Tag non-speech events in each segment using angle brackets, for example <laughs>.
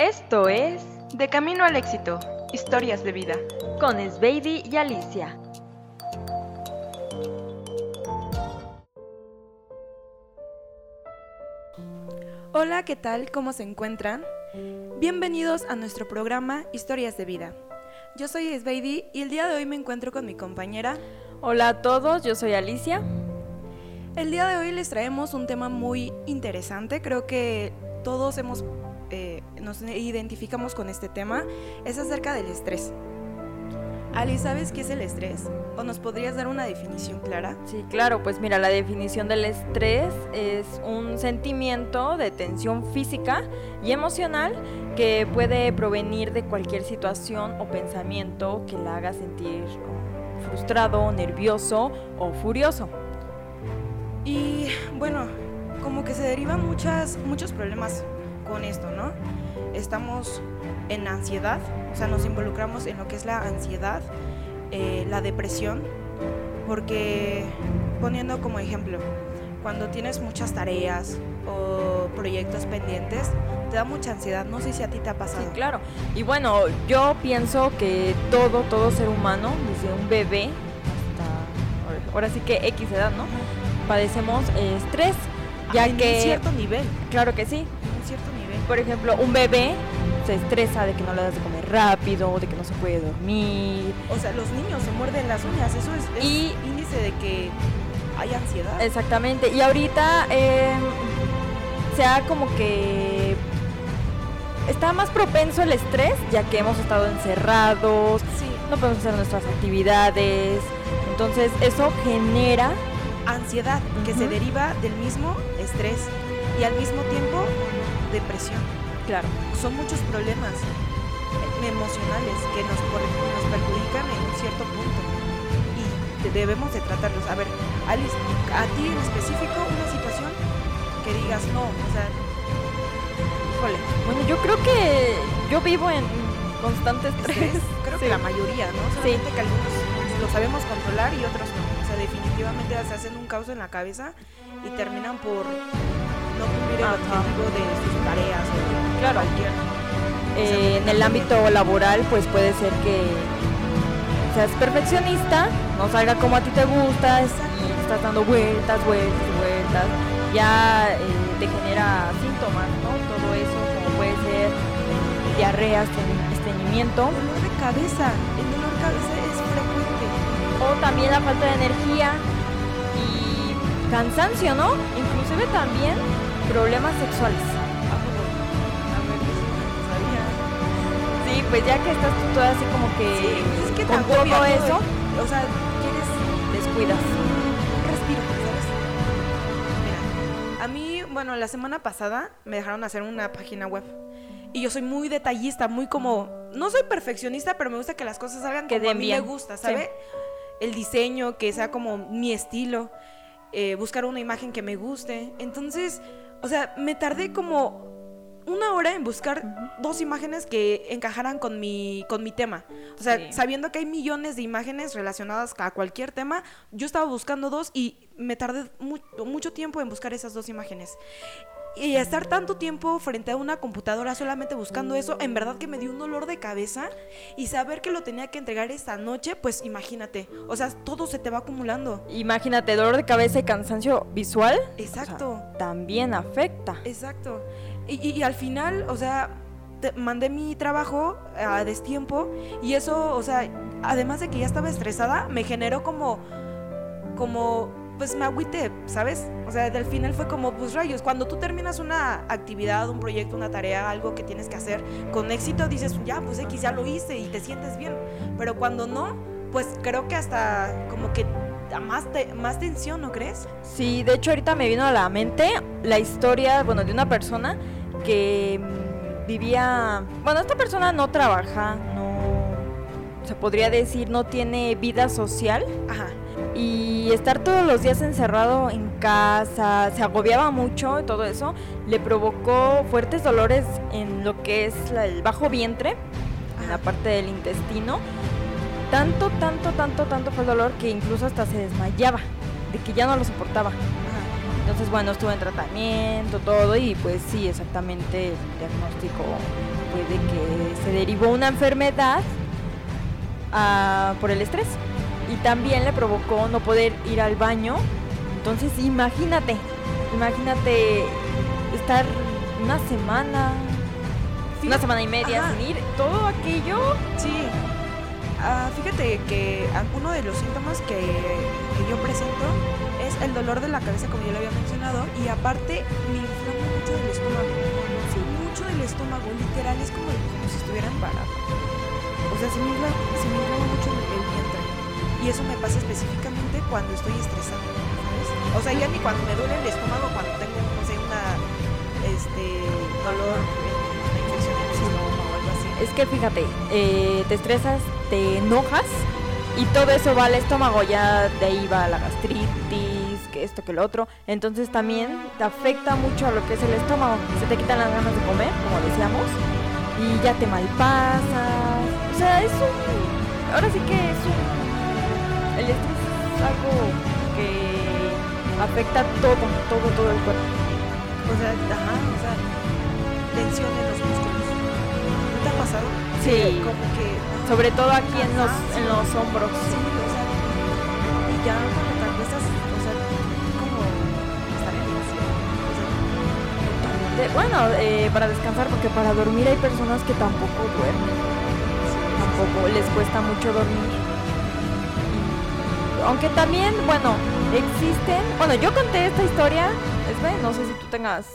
Esto es De Camino al Éxito, Historias de Vida, con Sveidi y Alicia. Hola, ¿qué tal? ¿Cómo se encuentran? Bienvenidos a nuestro programa Historias de Vida. Yo soy Sveidi y el día de hoy me encuentro con mi compañera. Hola a todos, yo soy Alicia. El día de hoy les traemos un tema muy interesante, creo que todos hemos, eh, nos identificamos con este tema, es acerca del estrés. Ali, ¿sabes qué es el estrés? ¿O nos podrías dar una definición clara? Sí, claro, pues mira, la definición del estrés es un sentimiento de tensión física y emocional que puede provenir de cualquier situación o pensamiento que la haga sentir frustrado, nervioso o furioso. Y bueno, como que se derivan muchas, muchos problemas con esto, ¿no? Estamos en ansiedad, o sea, nos involucramos en lo que es la ansiedad, eh, la depresión, porque poniendo como ejemplo, cuando tienes muchas tareas o proyectos pendientes, te da mucha ansiedad. No sé si a ti te ha pasado. Sí, claro. Y bueno, yo pienso que todo, todo ser humano, desde un bebé hasta ahora sí que X edad, ¿no? Padecemos estrés, ya que... En cierto nivel. Claro que sí. En cierto nivel. Por ejemplo, un bebé se estresa de que no le das de comer rápido, de que no se puede dormir. O sea, los niños se muerden las uñas, eso es, y, índice de que hay ansiedad. Exactamente, y ahorita eh, se ha como que está más propenso el estrés, ya que hemos estado encerrados, no podemos hacer nuestras actividades, entonces eso genera ansiedad, que se deriva del mismo estrés y al mismo tiempo depresión. Claro. Son muchos problemas emocionales que nos, nos perjudican en un cierto punto y debemos de tratarlos. A ver, Alice, a ti en específico una situación que digas no, o sea, híjole. Bueno, yo creo que yo vivo en constante estrés. Creo que la mayoría, ¿no? Solamente que algunos lo sabemos controlar y otros no. O sea, definitivamente se hacen un caos en la cabeza y terminan por no cumplir el objetivo de sus tareas o claro. cualquier. Eh, en el ámbito laboral, pues puede ser que seas perfeccionista, no salga como a ti te gusta, y estás dando vueltas, vueltas, vueltas, ya eh, te genera síntomas, ¿no? Todo eso, como puede ser eh, diarrea, estreñimiento. Dolor de cabeza, el dolor de cabeza es frecuente. O también la falta de energía y cansancio, ¿no? Inclusive también problemas sexuales. Sí, pues ya que estás tú toda así como que, sí, es que con todo eso, o sea, quieres descuidas. Respiro, ¿sabes? Mira, a mí, bueno, la semana pasada me dejaron hacer una página web. Y yo soy muy detallista, muy como no soy perfeccionista, pero me gusta que las cosas salgan que como a mí bien. me gusta, ¿sabe? Sí. El diseño, que sea como mi estilo, eh, buscar una imagen que me guste. Entonces, o sea, me tardé como una hora en buscar uh -huh. dos imágenes que encajaran con mi, con mi tema. O sea, sí. sabiendo que hay millones de imágenes relacionadas a cualquier tema, yo estaba buscando dos y me tardé mu mucho tiempo en buscar esas dos imágenes. Y estar tanto tiempo frente a una computadora solamente buscando eso, en verdad que me dio un dolor de cabeza. Y saber que lo tenía que entregar esta noche, pues imagínate. O sea, todo se te va acumulando. Imagínate, dolor de cabeza y cansancio visual. Exacto. O sea, también afecta. Exacto. Y, y, y, al final, o sea, te, mandé mi trabajo a destiempo. Y eso, o sea, además de que ya estaba estresada, me generó como. como pues me agüité, ¿sabes? O sea, al final fue como, pues rayos, cuando tú terminas una actividad, un proyecto, una tarea, algo que tienes que hacer con éxito, dices, ya, pues X, ya lo hice y te sientes bien. Pero cuando no, pues creo que hasta como que más, te, más tensión, ¿no crees? Sí, de hecho ahorita me vino a la mente la historia, bueno, de una persona que mmm, vivía, bueno, esta persona no trabaja, no, se podría decir, no tiene vida social. Ajá y estar todos los días encerrado en casa, se agobiaba mucho y todo eso, le provocó fuertes dolores en lo que es el bajo vientre, en la parte del intestino. Tanto, tanto, tanto, tanto fue el dolor que incluso hasta se desmayaba, de que ya no lo soportaba. Entonces, bueno, estuve en tratamiento, todo, y pues sí, exactamente el diagnóstico puede que se derivó una enfermedad ah, por el estrés. Y también le provocó no poder ir al baño. Entonces, imagínate, imagínate estar una semana, una semana y media Ajá. sin ir, todo aquello. Sí. Ah, fíjate que ah, uno de los síntomas que, que yo presento es el dolor de la cabeza, como yo le había mencionado, y aparte me inflama mucho del estómago. Sí, mucho del estómago, literal, es como, como si estuviera embarazada. O sea, se me infla, se me inflama mucho el vientre. Y eso me pasa específicamente cuando estoy estresada, ¿sabes? O sea, ya ni cuando me duele el estómago, cuando tengo, no sé, una, este, dolor, una infección en el estómago o algo así. Es que fíjate, eh, te estresas, te enojas y todo eso va al estómago, ya de ahí va la gastritis, que esto, que lo otro. Entonces también te afecta mucho a lo que es el estómago. Se te quitan las ganas de comer, como decíamos, y ya te malpasas. O sea, es un... Ahora sí que es un... El estrés es algo que afecta todo, todo, todo el cuerpo. O sea, ajá, o sea, tensión en los músculos. ¿No te ha pasado? Sí. Como que. Sobre todo aquí en los, en los hombros. Sí, o sea. Y ya cuando te acuestas, o sea, como estar en el cielo. O sea, totalmente. De- bueno, eh, para descansar, porque para dormir hay personas que tampoco duermen. Tampoco les cuesta mucho dormir. Aunque también, bueno, existen. Bueno, yo conté esta historia. Es no sé si tú tengas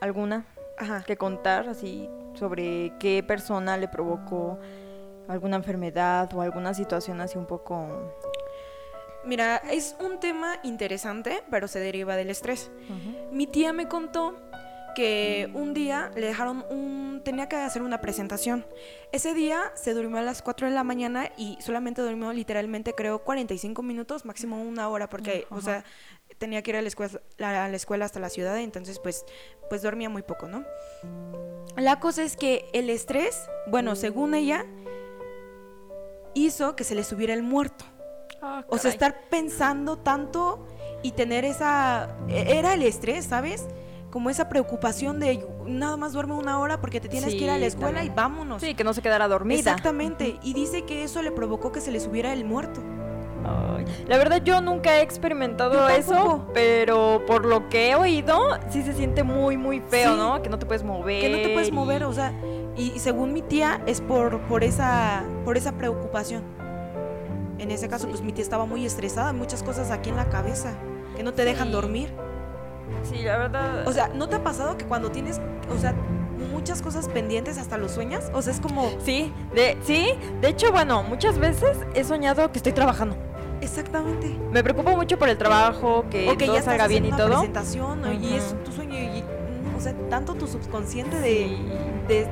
alguna Ajá. que contar, así sobre qué persona le provocó alguna enfermedad o alguna situación así un poco. Mira, es un tema interesante, pero se deriva del estrés. Mi tía me contó que un día le dejaron un... tenía que hacer una presentación. Ese día se durmió a las 4 de la mañana y solamente durmió literalmente creo 45 minutos, máximo una hora, porque, o sea, tenía que ir a la escuela, a la escuela hasta la ciudad, entonces pues, pues dormía muy poco, ¿no? La cosa es que el estrés, bueno, según ella, hizo que se le subiera el muerto. O sea, estar pensando tanto y tener esa... e- Era el estrés, ¿sabes? Como esa preocupación de nada más duerme una hora porque te tienes que ir a Sí, la escuela también. y vámonos. Sí, que no se quedara dormida. Exactamente. Y dice que eso le provocó que se le subiera el muerto. Ay, La verdad yo nunca he experimentado eso, pero por lo que he oído, sí se siente muy, muy feo, Sí. ¿no? Que no te puedes mover. Que no te puedes y- mover, o sea, y, y según mi tía es por, por, esa, por esa preocupación. En ese caso, Sí. pues mi tía estaba muy estresada, muchas cosas aquí en la cabeza que no te dejan Sí. dormir. Sí, la verdad. O sea, ¿no te ha pasado que cuando tienes, o sea, muchas cosas pendientes hasta los sueñas? O sea, es como, sí, de, sí, de hecho, bueno, muchas veces he soñado que estoy trabajando. exactamente. Me preocupo mucho por el trabajo, que o que todo ya salga bien y una todo. presentación ¿no? y es tu sueño y, o sea, tanto tu subconsciente de, Sí. de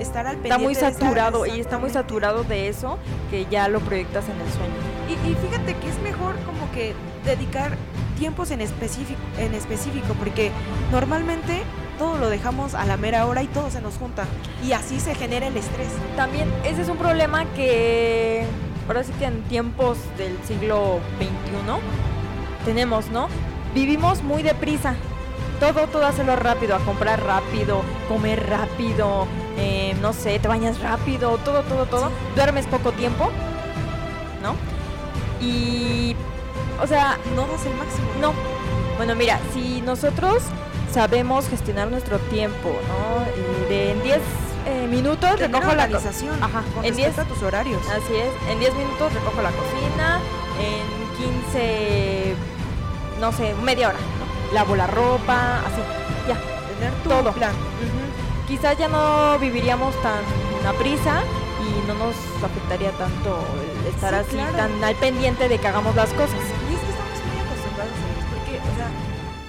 estar al pendiente Está muy saturado y está muy saturado de eso que ya lo proyectas en el sueño. Y, y fíjate que es mejor como que dedicar tiempos en específico, en específico, porque normalmente todo lo dejamos a la mera hora y todo se nos junta. Y así se genera el estrés. También ese es un problema que ahora sí que en tiempos del siglo XXI tenemos, ¿no? Vivimos muy deprisa. Todo, todo hacerlo rápido, a comprar rápido, comer rápido, eh, no sé, te bañas rápido, todo, todo, todo. Duermes poco tiempo, ¿no? Y, o sea, No das el máximo. no. Bueno, mira, si nosotros sabemos gestionar nuestro tiempo, ¿no? Eh, de en 10 eh, minutos Tener recojo la organización Ajá, con en respecto 10 a tus horarios. Así es, en 10 minutos recojo la cocina, en 15, no sé, media hora, ¿no? Lavo la ropa, así, ya. Tener tu todo. plan. Quizás ya no viviríamos tan a prisa y no nos afectaría tanto el estar Sí, así claro. tan al pendiente de que hagamos las cosas.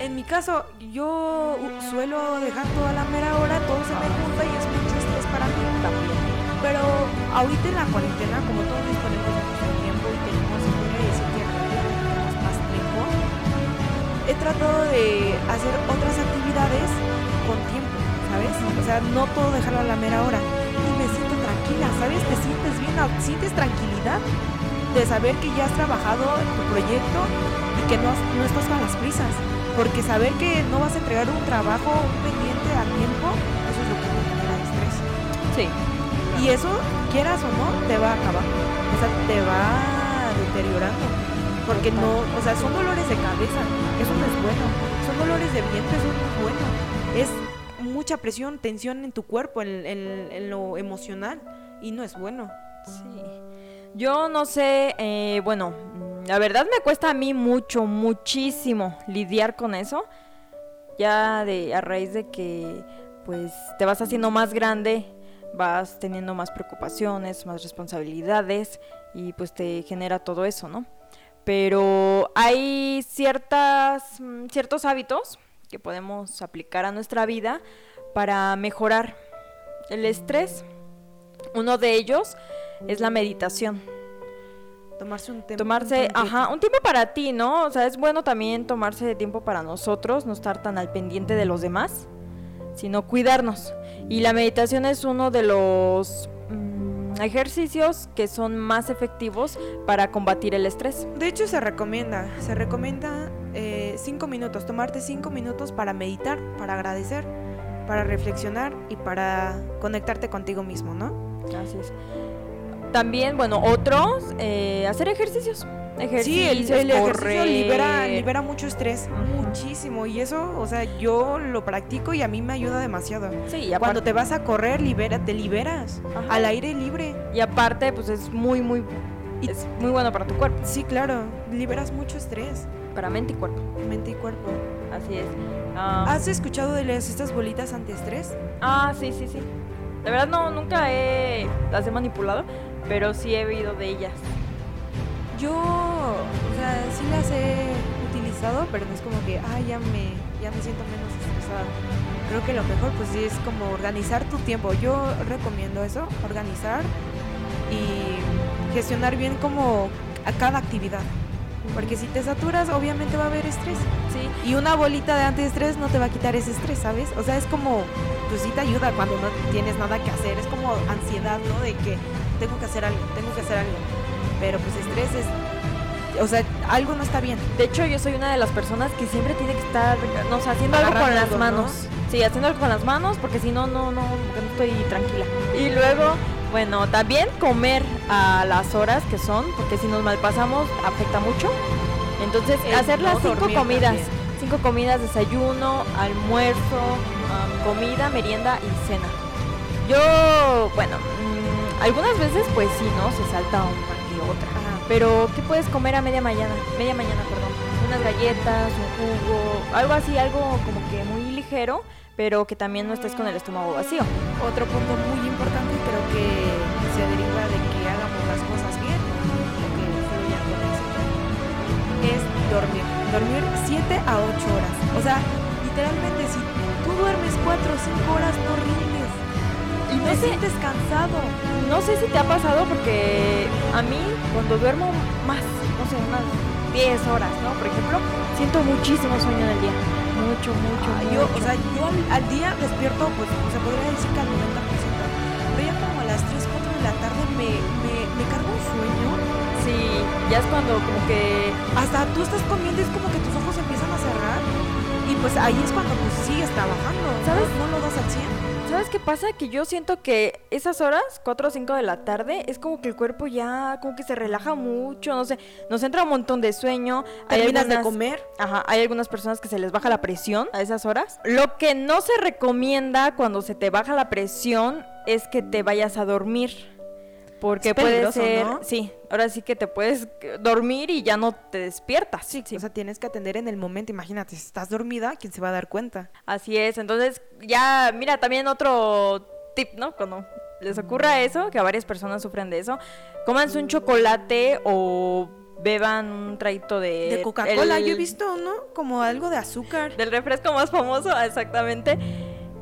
En mi caso, yo suelo dejar toda la mera hora, todo se me junta y es mucho estrés para mí también. Pero ahorita en la cuarentena, como todos disponemos de nuestro tiempo y tenemos, que tenemos más tiempo, he tratado de hacer otras actividades con tiempo, ¿sabes? O sea, no todo dejarlo a la mera hora. Y me siento tranquila, ¿sabes? Te sientes bien, sientes tranquilidad de saber que ya has trabajado tu proyecto y que no, no estás con las prisas. Porque saber que no vas a entregar un trabajo, un pendiente a tiempo, eso es lo que te genera estrés. Sí. Y eso, quieras o no, te va a acabar. O sea, te va deteriorando. Porque no, o sea, son dolores de cabeza. Eso no es bueno. Son dolores de vientre, eso no es bueno. Es mucha presión, tensión en tu cuerpo, en, en- en lo emocional. Y no es bueno. Sí. Yo no sé, eh, bueno, la verdad me cuesta a mí mucho, muchísimo lidiar con eso. Ya de a raíz de que pues te vas haciendo más grande, vas teniendo más preocupaciones, más responsabilidades y pues te genera todo eso, ¿no? Pero hay ciertas mm, ciertos hábitos que podemos aplicar a nuestra vida para mejorar el estrés. Uno de ellos es la meditación. Tomarse un tiempo. Tomarse, ajá, un tiempo para ti, ¿no? O sea, es bueno también tomarse tiempo para nosotros, no estar tan al pendiente de los demás, sino cuidarnos. Y la meditación es uno de los mm, ejercicios que son más efectivos para combatir el estrés. De hecho, se recomienda, se recomienda eh, cinco minutos, tomarte cinco minutos para meditar, para agradecer, para reflexionar y para conectarte contigo mismo, ¿no? Así es. También, bueno, otros, eh, hacer ejercicios. Sí, el, Ejercicios, el ejercicio libera, libera mucho estrés, muchísimo. Y eso, o sea, yo lo practico y a mí me ayuda demasiado. Sí, y Cuando aparte, te vas a correr, libera, te liberas Ajá. al aire libre. y aparte, pues es muy, muy, Y- es muy bueno para tu cuerpo, Sí, claro, liberas mucho estrés, para mente y cuerpo. mente y cuerpo. Así es. Ah, ¿Has escuchado de las, estas bolitas antiestrés? Ah, sí, sí, sí. La verdad no, nunca he, las he manipulado, pero sí he oído de ellas. Yo, o sea, sí las he utilizado, pero no es como que, ay, ya me, ya me siento menos estresada. Creo que lo mejor, pues sí, es como organizar tu tiempo. Yo recomiendo eso, organizar y gestionar bien como a cada actividad. Porque si te saturas, obviamente va a haber estrés. Sí. Y una bolita de antiestrés no te va a quitar ese estrés, ¿sabes? O sea, es como, pues sí te ayuda cuando no tienes nada que hacer. Es como ansiedad, ¿no? De que tengo que hacer algo, tengo que hacer algo. Pero pues estrés es, o sea, algo no está bien. De hecho, yo soy una de las personas que siempre tiene que estar, no sé, haciendo algo con las manos. Sí, haciendo algo con las manos, porque si no, no, no, porque no estoy tranquila. Y luego, bueno, también comer a las horas que son, porque si nos malpasamos afecta mucho. Entonces, El hacer las no cinco comidas. también. Cinco comidas, desayuno, almuerzo, comida, merienda y cena. Yo, bueno, algunas veces pues sí, ¿no? Se salta una que otra. Ajá. Pero, ¿qué puedes comer a media mañana? Media mañana, perdón. Unas galletas, un jugo, algo así, algo como que muy ligero, pero que también no estés con el estómago vacío. Otro punto muy importante creo que se deriva de que hagamos las cosas bien, que con es dormir. Dormir 7 a 8 horas. O sea, literalmente si tú duermes 4 o 5 horas no rindes. No te sé- sientes cansado. No sé si te ha pasado porque a mí cuando duermo más, no sé, unas 10 horas, ¿no? Por ejemplo, siento muchísimo sueño en el día. Mucho, mucho, Ah, yo, o mucho. sea, yo al, día despierto, pues, o sea, podría decir que al 90%. Pero ya como a las 3, 4 de la tarde me, me, me carga un sueño. sí, ya es cuando como que Hasta tú estás comiendo y es como que tus ojos empiezan a cerrar. Y pues ahí es cuando pues sigues trabajando. ¿Sabes? No, no lo das al 100. ¿Sabes qué pasa? Que yo siento que esas horas, 4 o 5 de la tarde, es como que el cuerpo ya como que se relaja mucho, no sé, nos entra un montón de sueño. hay Terminas de comer. Ajá, hay algunas personas que se les baja la presión a esas horas. Lo que no se recomienda cuando se te baja la presión es que te vayas a dormir. Porque puede ser, ¿no? sí, ahora sí que te puedes dormir y ya no te despiertas. Sí, o sea, tienes que atender en el momento. Imagínate, si estás dormida, ¿quién se va a dar cuenta? Así es, entonces ya, mira, también otro tip, ¿no? Cuando les ocurra eso, que a varias personas sufren de eso, cómanse un chocolate o beban un traguito de... De Coca-Cola, el- yo he visto, ¿no? Como algo de azúcar. Del refresco más famoso, <laughs> exactamente,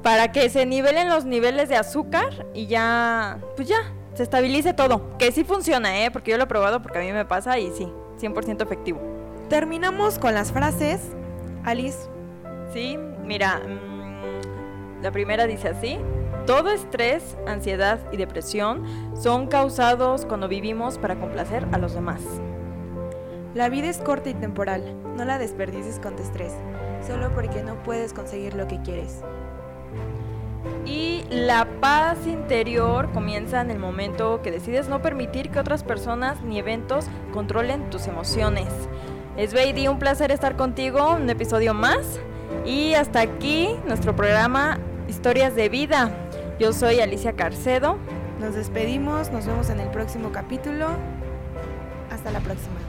para que se nivelen los niveles de azúcar y ya, pues ya, se estabilice todo. Que sí funciona, ¿eh? Porque yo lo he probado porque a mí me pasa y sí, 100% efectivo. Terminamos con las frases. Alice, Sí, mira, mm, la primera dice así. Todo estrés, ansiedad y depresión son causados cuando vivimos para complacer a los demás. la vida es corta y temporal. No la desperdicies con tu estrés. solo porque no puedes conseguir lo que quieres. La paz interior comienza en el momento que decides no permitir que otras personas ni eventos controlen tus emociones. Es Baby, un placer estar contigo, un episodio más. Y hasta aquí nuestro programa Historias de Vida. Yo soy Alicia Carcedo. Nos despedimos, nos vemos en el próximo capítulo. Hasta la próxima.